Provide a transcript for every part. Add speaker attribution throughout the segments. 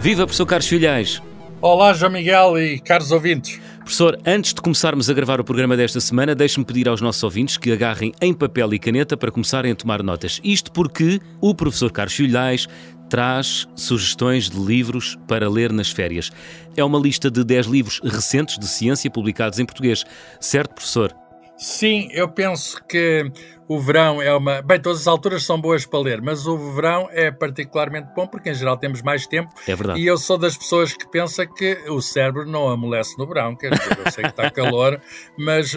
Speaker 1: Viva, professor Carlos Filhais!
Speaker 2: Olá, João Miguel e caros ouvintes.
Speaker 1: Professor, antes de começarmos a gravar o programa desta semana, deixe-me pedir aos nossos ouvintes que agarrem em papel e caneta para começarem a tomar notas. Isto porque o professor Carlos Filhais traz sugestões de livros para ler nas férias. É uma lista de 10 livros recentes de ciência publicados em português. Certo, professor?
Speaker 2: Sim, eu penso que o verão é uma. Bem, todas as alturas são boas para ler, mas o verão é particularmente bom porque, em geral, temos mais tempo.
Speaker 1: É verdade.
Speaker 2: E eu sou das pessoas que pensa que o cérebro não amolece no verão. Quer dizer, eu sei que está calor, mas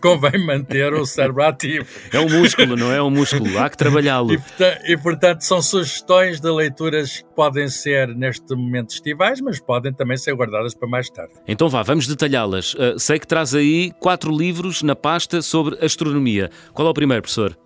Speaker 2: convém manter o cérebro ativo.
Speaker 1: É um músculo, não é um músculo. Há que trabalhá-lo.
Speaker 2: E, e, portanto, são sugestões de leituras que podem ser neste momento estivais, mas podem também ser guardadas para mais tarde.
Speaker 1: Então vá, vamos detalhá-las. Uh, sei que traz aí quatro livros na pasta sobre astronomia. Qual é o primeiro? Professor?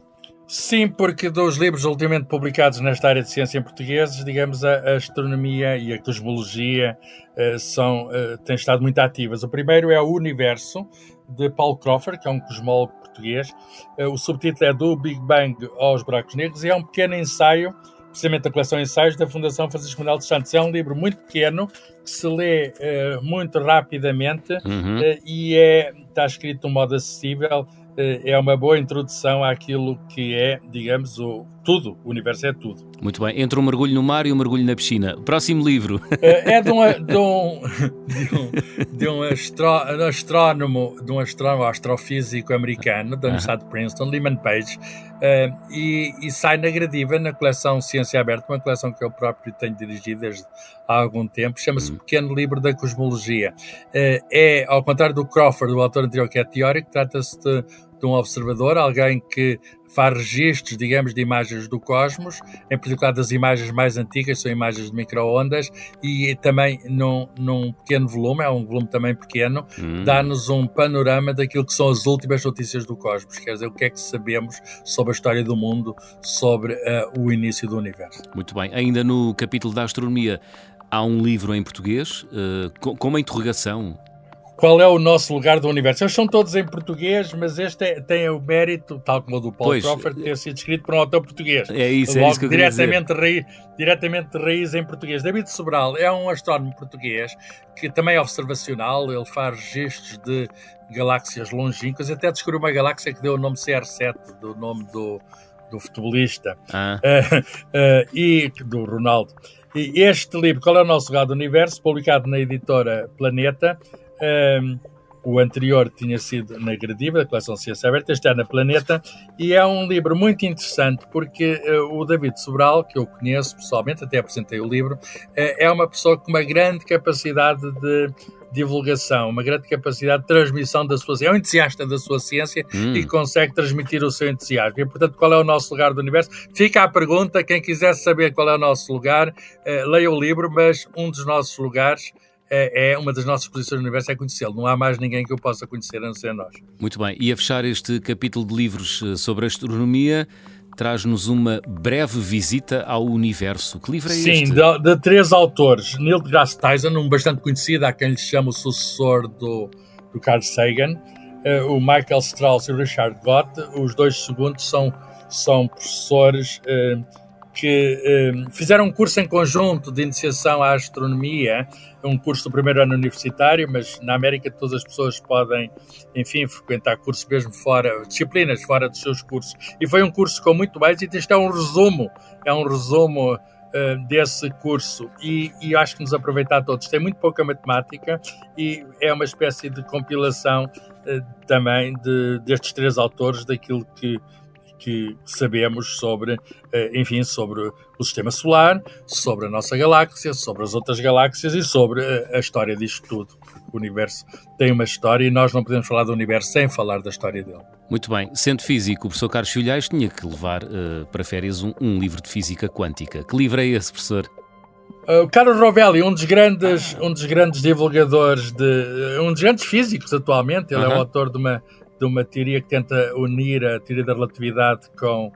Speaker 2: Sim, porque dos livros ultimamente publicados nesta área de ciência em português, digamos, a, astronomia e a cosmologia uh, são, uh, têm estado muito ativas. O primeiro é o Universo, de Paul Crawford, que é um cosmólogo português. Uh, o subtítulo é Do Big Bang aos Buracos Negros e é um pequeno ensaio, precisamente da coleção Ensaios da Fundação Francisco Manuel dos Santos. É um livro muito pequeno, que se lê muito rapidamente uhum. e é, está escrito de um modo acessível é uma boa introdução àquilo que é, digamos, o tudo. O universo é tudo.
Speaker 1: Muito bem. Entre um mergulho no mar e um mergulho na piscina. Próximo livro.
Speaker 2: Eh, é de um, de um, de um, de um astro, astrónomo, de um astrónomo astrofísico americano da Universidade de Princeton, Lyman Page, uh, e, e, sai na gradiva na coleção Ciência Aberta, uma coleção que eu próprio tenho dirigido desde há algum tempo, chama-se hum. Pequeno Livro da Cosmologia. Uh, é, ao contrário do Crawford, o autor anterior que é teórico, trata-se de de um observador, alguém que faz registros, digamos, de imagens do cosmos, em particular das imagens mais antigas, são imagens de microondas, e também num, num pequeno volume, é um volume também pequeno, hum. dá-nos um panorama daquilo que são as últimas notícias do cosmos, quer dizer, o que é que sabemos sobre a história do mundo, sobre uh, o início do universo.
Speaker 1: Muito bem, ainda no capítulo da astronomia, há um livro em português, uh, com, com uma interrogação
Speaker 2: qual é o nosso lugar do universo. Eles são todos em português, mas este é, tem o mérito, tal como o do Paul pois, Crawford, ter sido escrito por um autor português.
Speaker 1: É isso, Logo, é isso que eu
Speaker 2: diretamente,
Speaker 1: raiz,
Speaker 2: diretamente de raiz em português. David Sobral é um astrónomo português que também é observacional, ele faz registros de galáxias longínquas, até descobriu uma galáxia que deu o nome CR7, do nome do, do futebolista, ah. uh, uh, e do Ronaldo. E este livro, Qual é o Nosso Lugar do Universo, publicado na editora Planeta, um, o anterior tinha sido na Gradiva, da coleção Ciência Aberta, este é na Planeta, e é um livro muito interessante porque uh, o David Sobral, que eu conheço pessoalmente, até apresentei o livro, uh, é uma pessoa com uma grande capacidade de divulgação, uma grande capacidade de transmissão da sua ciência. É um entusiasta da sua ciência hum. e consegue transmitir o seu entusiasmo. E, portanto, qual é o nosso lugar do universo? Fica a pergunta, quem quiser saber qual é o nosso lugar, uh, leia o livro, mas um dos nossos lugares é, é, uma das nossas posições no universo é conhecê-lo. Não há mais ninguém que eu possa conhecer a não ser nós.
Speaker 1: Muito bem. E a fechar este capítulo de livros eh, sobre astronomia, traz-nos uma breve visita ao universo. Que livro é
Speaker 2: Sim,
Speaker 1: este?
Speaker 2: Sim, de, de, três autores. Neil deGrasse Tyson, um bastante conhecido, há quem lhe chama o sucessor do, do Carl Sagan. Uh, o Michael Strauss e o Richard Gott. Os dois segundos são, são professores... Uh, que eh, fizeram um curso em conjunto de iniciação à astronomia, um curso do primeiro ano universitário, mas na América todas as pessoas podem, enfim, frequentar cursos mesmo fora, disciplinas fora dos seus cursos. E foi um curso com muito mais, e isto é um resumo, é um resumo uh, desse curso. E, e acho que nos aproveitar todos. Tem muito pouca matemática e é uma espécie de compilação uh, também de, destes três autores, daquilo que que sabemos sobre, eh, enfim, sobre o sistema solar, sobre a nossa galáxia, sobre as outras galáxias e sobre eh, a história disto tudo. O universo tem uma história e nós não podemos falar do universo sem falar da história dele.
Speaker 1: Muito bem. Sendo físico, o professor Carlos Filhais tinha que levar uh, para férias um, um, livro de física quântica. Que livro é esse, professor?
Speaker 2: Uh, Carlos Rovelli, um dos grandes, um dos grandes divulgadores de, um dos grandes físicos atualmente, ele é o autor de uma de uma teoria que tenta unir a teoria da relatividade com,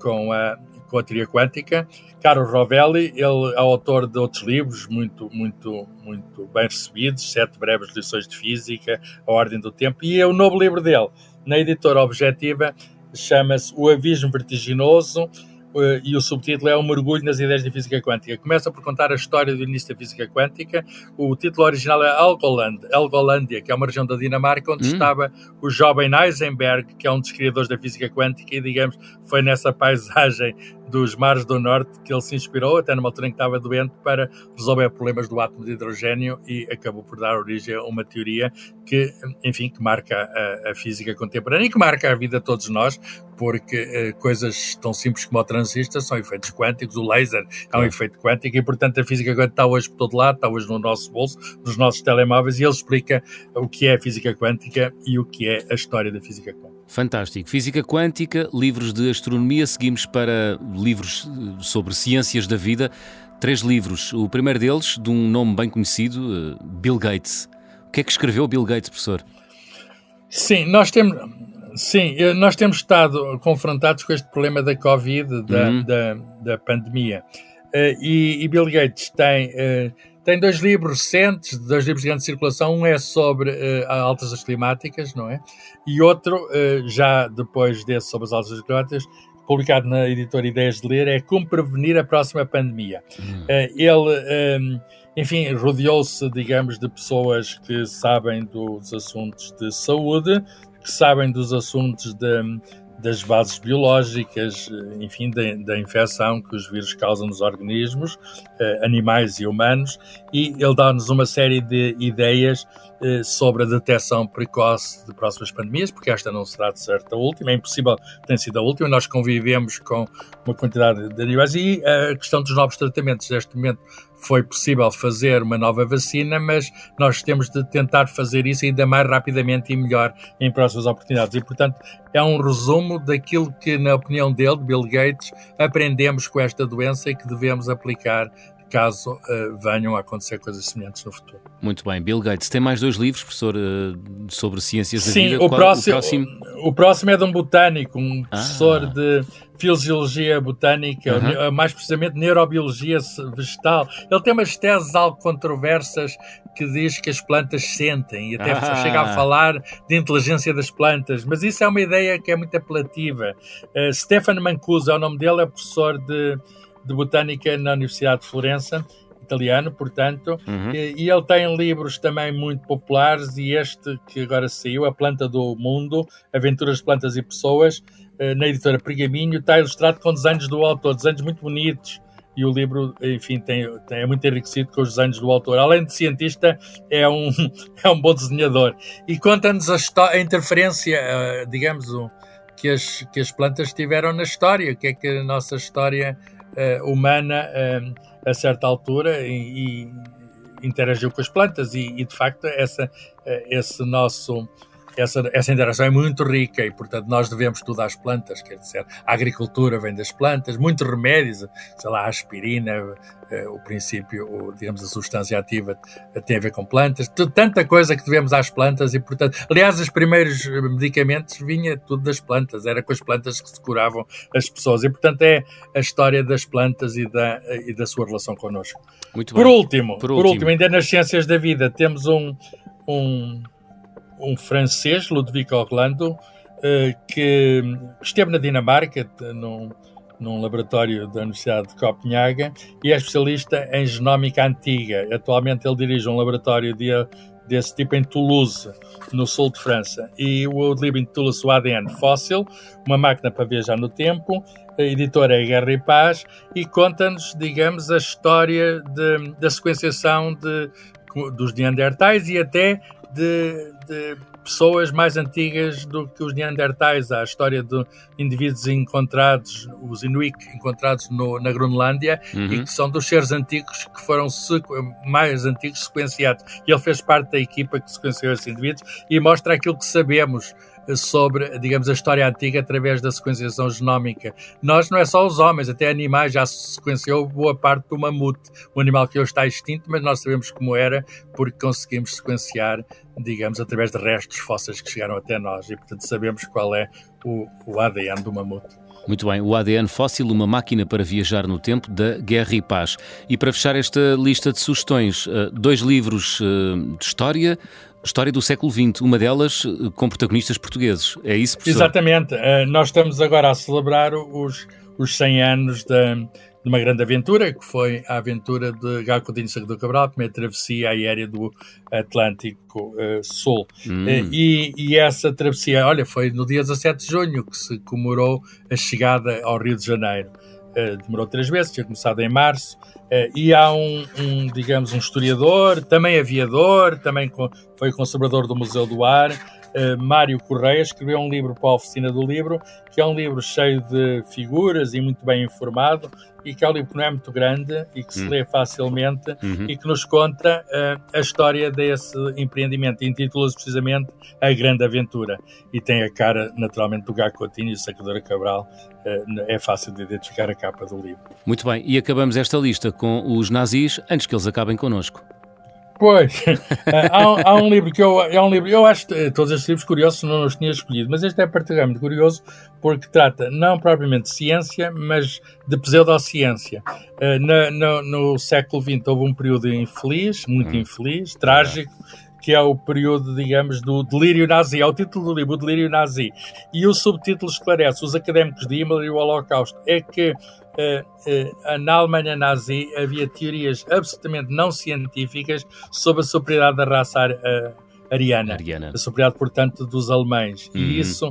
Speaker 2: com, a, com a teoria quântica. Carlos Rovelli, ele é autor de outros livros muito, muito, muito bem recebidos, Sete Breves Lições de Física, A Ordem do Tempo, e é o novo livro dele, na editora Objetiva, chama-se O Abismo Vertiginoso, e o subtítulo é O Mergulho nas Ideias de Física Quântica. Começa por contar a história do início da física quântica. O título original é Algoland, Algolândia, que é uma região da Dinamarca onde hum. estava o jovem Heisenberg, que é um dos criadores da física quântica, e digamos, foi nessa paisagem dos mares do norte que ele se inspirou, até numa altura em que estava doente, para resolver problemas do átomo de hidrogênio e acabou por dar origem a uma teoria que, enfim, que marca a, a física contemporânea e que marca a vida de todos nós, porque eh, coisas tão simples como o transistor são efeitos quânticos, o laser é um é. efeito quântico e, portanto, a física quântica está hoje por todo lado, está hoje no nosso bolso, nos nossos telemóveis, e ele explica o que é a física quântica e o que é a história da física quântica.
Speaker 1: Fantástico. Física quântica, livros de astronomia, seguimos para livros eh, sobre ciências da vida. Três livros. O primeiro deles, de um nome bem conhecido, eh, Bill Gates. O que é que escreveu Bill Gates, professor?
Speaker 2: Sim, nós temos, sim, eh, nós temos estado confrontados com este problema da Covid, da, uhum. da, da, pandemia. e, e, Bill Gates tem tem dois livros recentes, dois livros de grande circulação. Um é sobre uh, altas climáticas, não é? E outro, uh, já depois desse, sobre as altas climáticas, publicado na editora Ideias de Ler, é Como Prevenir a Próxima Pandemia. Hum. Uh, ele, um, ehm, enfim, rodeou-se, digamos, de pessoas que sabem dos assuntos de saúde, que sabem dos assuntos de das bases biológicas, enfim, da, da, infecção que os vírus causam nos organismos, eh, animais e humanos, e ele dá-nos uma série de ideias eh, sobre a detecção precoce de próximas pandemias, porque esta não será de certo a última, é impossível tenha sido a última, nós convivemos com uma quantidade de animais, e a questão dos novos tratamentos, neste momento, foi possível fazer uma nova vacina, mas nós temos de tentar fazer isso ainda mais rapidamente e melhor em próximas oportunidades. E, portanto, é um resumo daquilo que, na opinião dele, Bill Gates, aprendemos com esta doença e que devemos aplicar caso uh, venham a acontecer coisas semelhantes no futuro.
Speaker 1: Muito bem. Bill Gates tem mais dois livros, professor, uh, sobre ciências
Speaker 2: Sim,
Speaker 1: da
Speaker 2: vida. O, Qual, próximo, o, próximo... O, o, próximo é de um botânico, um ah. professor de fisiologia botânica, mais precisamente neurobiologia vegetal. Ele tem umas teses algo controversas que diz que as plantas sentem e até ah. chega a falar de inteligência das plantas, mas isso é uma ideia que é muito apelativa. Uh, Stefano Mancuso é o nome dele, é professor de de Botânica na Universidade de Florença, italiano, portanto, uhum. e, e, ele tem livros também muito populares e este que agora saiu, A Planta do Mundo, Aventuras de Plantas e Pessoas, eh, na editora Pergaminho, está ilustrado com desenhos do autor, desenhos muito bonitos, e o livro, enfim, tem, tem, é muito enriquecido com os desenhos do autor. Além de cientista, é um, é um bom desenhador. E conta-nos a, a, interferência, uh, digamos, o, que, as, que as plantas tiveram na história, o que é que a nossa história humana uh, a certa altura e, e, interagiu com as plantas e, e de facto essa, uh, esse nosso essa, essa interação é muito rica e, portanto, nós devemos tudo às plantas, quer dizer, a agricultura vem das plantas, muitos remédios, sei lá, a aspirina, eh, o princípio, o, digamos, a substância ativa tem a ver com plantas, tanta coisa que devemos às plantas e, portanto, aliás, os primeiros medicamentos vinha tudo das plantas, era com as plantas que se curavam as pessoas e, portanto, é a história das plantas e da, e da sua relação connosco. Muito por, último, por, por último, ainda nas ciências da vida, temos um, um um francês, Ludovico Orlando, eh, que esteve na Dinamarca, num, num laboratório da Universidade de Copenhaga, e é especialista em genómica antiga. Atualmente ele dirige um laboratório de, desse tipo em Toulouse, no sul de França. E o livro intitula-se O ADN Fóssil, uma máquina para viajar no tempo. A editora é Guerra e Paz e conta-nos, digamos, a história de, da sequenciação de, dos Neandertais e até de, de, pessoas mais antigas do que os Neandertais. Há a história de indivíduos encontrados, os Inuit encontrados no, na Groenlândia, uhum. e que são dos seres antigos que foram mais antigos sequenciados. E ele fez parte da equipa que sequenciou esses indivíduos e mostra aquilo que sabemos sobre, digamos, a história antiga através da sequenciação genómica. Nós não é só os homens, até animais já se sequenciou boa parte do mamute, um animal que hoje está extinto, mas nós sabemos como era porque conseguimos sequenciar, digamos, através de restos fósseis que chegaram até nós e, portanto, sabemos qual é o, o ADN do mamute.
Speaker 1: Muito bem, o ADN Fóssil, uma máquina para viajar no tempo, da Guerra e Paz. E para fechar esta lista de sugestões, eh, dois livros eh, de história, história do século XX, uma delas eh, com protagonistas portugueses. É isso, professor?
Speaker 2: Exatamente. Nós estamos agora a celebrar os, os 100 anos da, de uma grande aventura, que foi a aventura de Gal Coutinho do Cabral, a primeira travessia aérea do Atlântico uh, Sul. Hum. Uh, e, e, essa travessia, olha, foi no dia 17 de junho que se comemorou a chegada ao Rio de Janeiro. Uh, demorou três vezes, tinha começado em março, e há um, um, digamos, um historiador, também aviador, também foi conservador do Museu do Ar, uh, Mário Correia escreveu um livro para a Oficina do Livro, que é um livro cheio de figuras e muito bem informado, e que é um livro que não é muito grande e que se hum. lê facilmente uhum. e que nos conta uh, a história desse empreendimento. Intitula-se precisamente A Grande Aventura e tem a cara, naturalmente, do Gago Coutinho e o Sacadora Cabral. Uh, é fácil de identificar a capa do livro.
Speaker 1: Muito bem, e acabamos esta lista com os nazis antes que eles acabem connosco.
Speaker 2: Pois, há, há, um livro que eu, é um livro, eu acho todos estes livros curiosos não os tinha escolhido, mas este é particularmente curioso porque trata não propriamente de ciência, mas de pseudociência. Uh, no, no, no, século XX houve um período infeliz, muito hum. infeliz, trágico, que é o período, digamos, do delírio nazi. É o título do livro, o delírio nazi. E o subtítulo esclarece os académicos de Himmler e o Holocausto. É que na Alemanha nazi havia teorias absolutamente não científicas sobre a superioridade da raça uh, ariana, ariana, a superioridade, portanto, dos alemães. Uhum. E isso,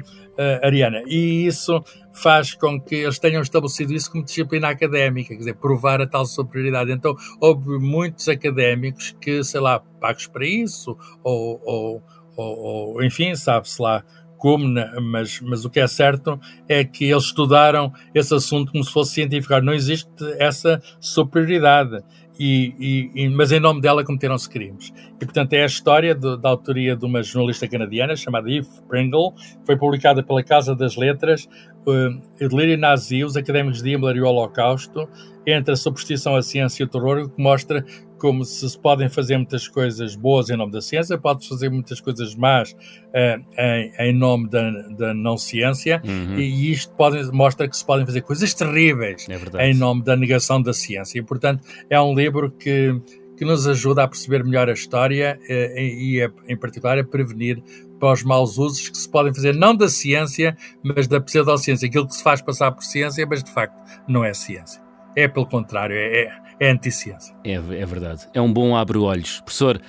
Speaker 2: ariana, e isso faz com que eles tenham estabelecido isso como disciplina académica, quer dizer, provar a tal superioridade. Então, houve muitos académicos que, sei lá, pagos para isso, ou, ou, ou, ou enfim, sabe-se lá como, mas, mas o que é certo é que eles estudaram esse assunto como se fosse científico. Não existe essa superioridade. E, e, mas em nome dela cometeram-se crimes. E, portanto, é a história de, da autoria de uma jornalista canadiana chamada Eve Pringle, foi publicada pela Casa das Letras, uh, Delírio Nazi, os académicos de Himmler e o Holocausto, entre a superstição, a ciência e o terror, que mostra como se podem fazer muitas coisas boas em nome da ciência, pode fazer muitas coisas más uh, em, em, nome da, da não ciência, uhum. e isto pode, mostra que se podem fazer coisas terríveis é em nome da negação da ciência. E, portanto, é um livro que, que nos ajuda a perceber melhor a história uh, e, e, em particular, a prevenir para os maus usos que se podem fazer, não da ciência, mas da pseudociência, aquilo que se faz passar por ciência, mas de facto não é ciência. É pelo contrário, é, é é anti-ciência.
Speaker 1: É, é verdade. É um bom abre-olhos. Professor,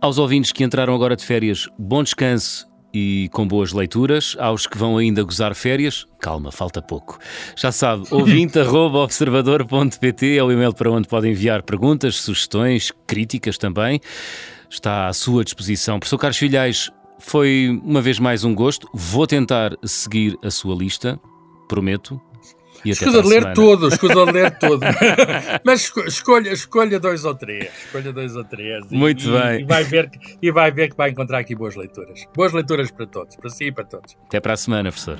Speaker 1: aos ouvintes que entraram agora de férias, bom descanso e com boas leituras. Aos que vão ainda gozar férias, calma, falta pouco. Já sabe, ouvinte.observador.pt é o e-mail para onde pode enviar perguntas, sugestões, críticas também. Está à sua disposição. Professor Carlos Filhais, foi uma vez mais um gosto. Vou tentar seguir a sua lista, prometo.
Speaker 2: Escusa de ler semana. tudo, escusa de ler tudo. Mas escolha, escolha dois ou três. Escolha dois ou três.
Speaker 1: Muito
Speaker 2: e,
Speaker 1: bem.
Speaker 2: E vai, ver, e vai ver que vai encontrar aqui boas leituras. Boas leituras para todos, para si e para todos.
Speaker 1: Até para a semana, professor.